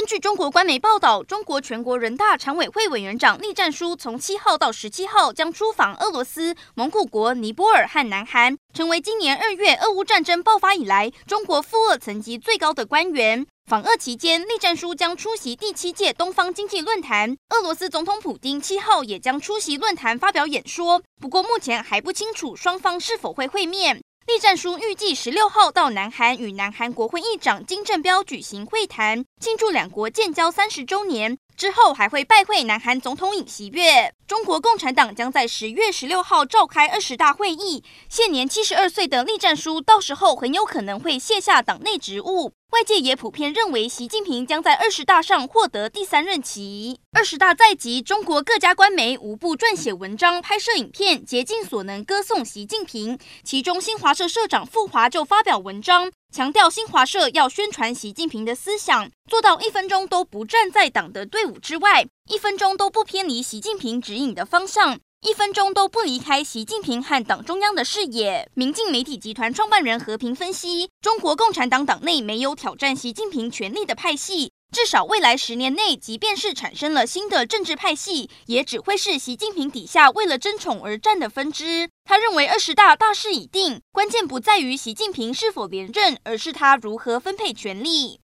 根据中国官媒报道，中国全国人大常委会委员长栗战书从七号到十七号将出访俄罗斯、蒙古国、尼泊尔和南韩，成为今年二月俄乌战争爆发以来中国赴俄层级最高的官员。访俄期间，栗战书将出席第七届东方经济论坛。俄罗斯总统普丁七号也将出席论坛发表演说，不过目前还不清楚双方是否会会面。栗战书预计十六号到南韩与南韩国会议长金正标举行会谈，庆祝两国建交三十周年。之后还会拜会南韩总统尹锡悦。中国共产党将在十月十六号召开二十大会议，现年七十二岁的栗战书到时候很有可能会卸下党内职务。外界也普遍认为，习近平将在二十大上获得第三任期。二十大在即，中国各家官媒无不撰写文章、拍摄影片，竭尽所能歌颂习近平。其中，新华社社长傅华就发表文章。强调新华社要宣传习近平的思想，做到一分钟都不站在党的队伍之外，一分钟都不偏离习近平指引的方向，一分钟都不离开习近平和党中央的视野。民进媒体集团创办人和平分析，中国共产党党内没有挑战习近平权力的派系。至少未来十年内，即便是产生了新的政治派系，也只会是习近平底下为了争宠而战的分支。他认为二十大大势已定，关键不在于习近平是否连任，而是他如何分配权力。